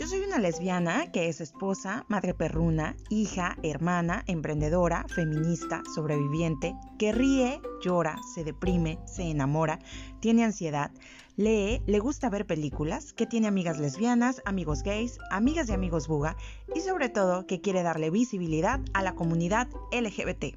Yo soy una lesbiana que es esposa, madre perruna, hija, hermana, emprendedora, feminista, sobreviviente, que ríe, llora, se deprime, se enamora, tiene ansiedad, lee, le gusta ver películas, que tiene amigas lesbianas, amigos gays, amigas y amigos buga y sobre todo que quiere darle visibilidad a la comunidad LGBT.